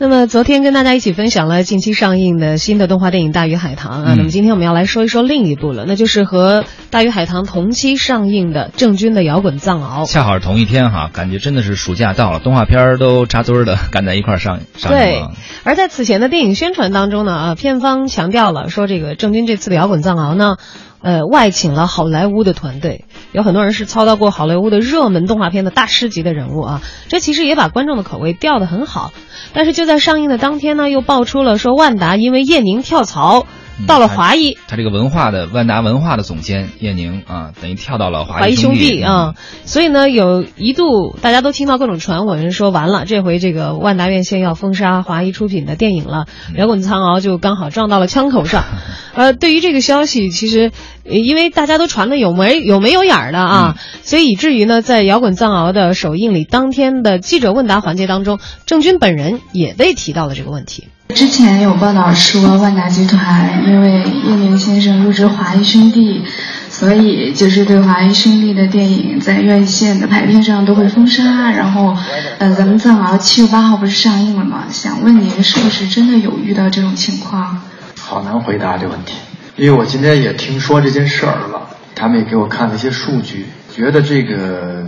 那么昨天跟大家一起分享了近期上映的新的动画电影《大鱼海棠》啊，嗯那么今天我们要来说一说另一部了，那就是和《大鱼海棠》同期上映的郑钧的《摇滚藏獒》。恰好是同一天哈，感觉真的是暑假到了，动画片都扎堆儿的赶在一块儿上上映对。，而在此前的电影宣传当中呢，啊，片方强调了说这个郑钧这次的《摇滚藏獒》呢。呃，外请了好莱坞的团队，有很多人是操刀过好莱坞的热门动画片的大师级的人物啊，这其实也把观众的口味调得很好。但是就在上映的当天呢，又爆出了说万达因为叶宁跳槽到了华谊，他这个文化的万达文化的总监叶宁啊，等于跳到了华华谊兄兄弟啊，所以呢，有一度大家都听到各种传闻，说完了，这回这个万达院线要封杀华谊出品的电影了，嗯摇滚藏獒就刚好撞到了枪口上。呃，对于这个消息，其实呃因为大家都传的有没有没有眼儿的啊，所以以至于呢，在摇滚藏獒的首映礼当天的记者问答环节当中，郑钧本人也被提到了这个问题。之前有报道说，万达集团因为叶宁先生入职华谊兄弟，所以就是对华谊兄弟的电影在院线的排片上都会封杀。然后，呃，咱们藏獒七月八号不是上映了吗？想问您是不是真的有遇到这种情况？好难回答这个问题，因为我今天也听说这件事儿了，他们也给我看了一些数据，觉得这个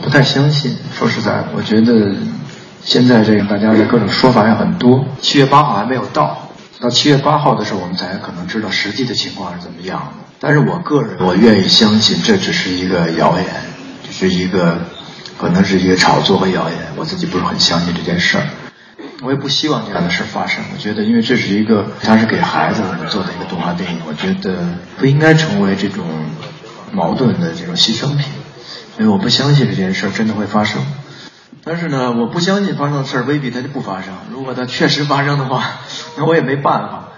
不太相信。说实在，我觉得现在这个大家的各种说法也很多。七月八号还没有到，到七月八号的时候，我们才可能知道实际的情况是怎么样的。但是我个人，我愿意相信这只是一个谣言，只是一个可能是一个炒作和谣言。我自己不是很相信这件事儿。我也不希望这样的事发生。我觉得，因为这是一个，它是给孩子们做的一个动画电影，我觉得不应该成为这种矛盾的这种牺牲品。所以我不相信这件事真的会发生。但是呢，我不相信发生的事儿未必它就不发生。如果它确实发生的话，那我也没办法。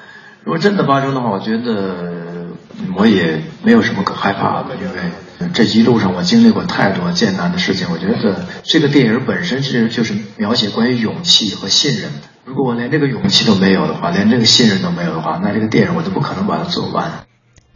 如果真的发生的话，我觉得我也没有什么可害怕的，因为这一路上我经历过太多艰难的事情。我觉得这个电影本身是就是描写关于勇气和信任的。如果我连这个勇气都没有的话，连这个信任都没有的话，那这个电影我都不可能把它做完。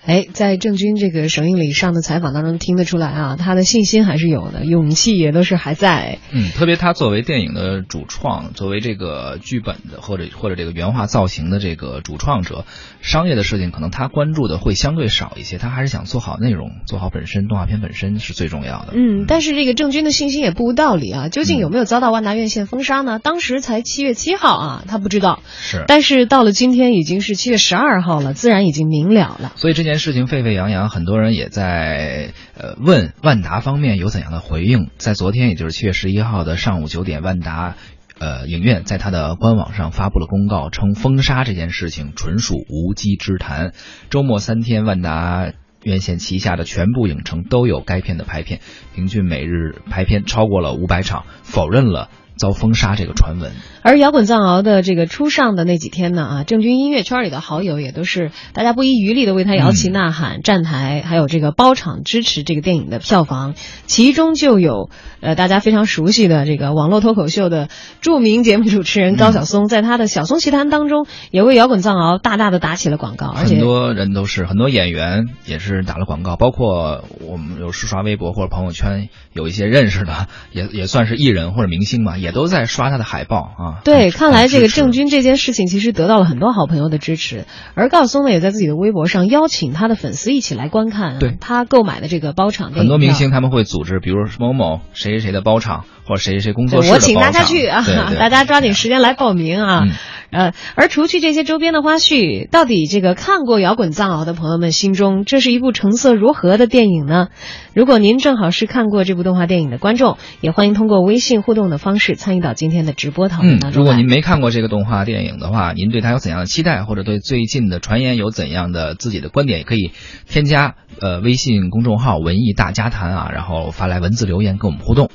哎，在郑钧这个首映礼上的采访当中听得出来啊，他的信心还是有的，勇气也都是还在。嗯，特别他作为电影的主创，作为这个剧本的或者或者这个原画造型的这个主创者，商业的事情可能他关注的会相对少一些，他还是想做好内容，做好本身动画片本身是最重要的。嗯，但是这个郑钧的信心也不无道理啊。究竟有嗯没有遭到万达院线封杀呢？当时才七月七号啊，他不知道。是，但是到了今天已经是七月十二号了，自然已经明了了。所以这件件事情沸沸扬扬，很多人也在呃问万达方面有怎样的回应。在昨天，也就是七月十一号的上午九点，万达。呃，影院在他的官网上发布了公告，称封杀这件事情纯属无稽之谈。周末三天，万达院线旗下的全部影城都有该片的排片，平均每日排片超过了五百场，否认了遭封杀这个传闻。而摇滚藏獒的这个初上的那几天呢，啊，郑钧音乐圈里的好友也都是大家不遗余力的为他摇旗呐喊、站台，还有这个包场支持这个电影的票房，其中就有呃大家非常熟悉的这个网络脱口秀的著名节目主持人高晓松，在他的《晓松奇谈》当中也为摇滚藏獒大大的打起了广告，而且很多人都是很多演员也是打了广告，包括我们有时刷微博或者朋友圈有一些认识的，也也算是艺人或者明星嘛，也都在刷他的海报啊。对，看来这个郑钧这件事情其实得到了很多好朋友的支持，而高晓松呢也在自己的微博上邀请他的粉丝一起来观看、啊、对他购买的这个包场很多明星他们会组织，比如某某谁谁谁的包场，或者谁谁谁工作室的包场。我请大家去啊 大家抓紧时间来报名啊。嗯呃，而除去这些周边的花絮，到底这个看过《摇滚藏獒》的朋友们心中，这是一部成色如何的电影呢？如果您正好是看过这部动画电影的观众，也欢迎通过微信互动的方式参与到今天的直播讨论当，中来如果您没看过这个动画电影的话，您对它有怎样的期待，或者对最近的传言有怎样的自己的观点，也可以添加呃微信公众号“文艺大家谈”啊，然后发来文字留言跟我们互动。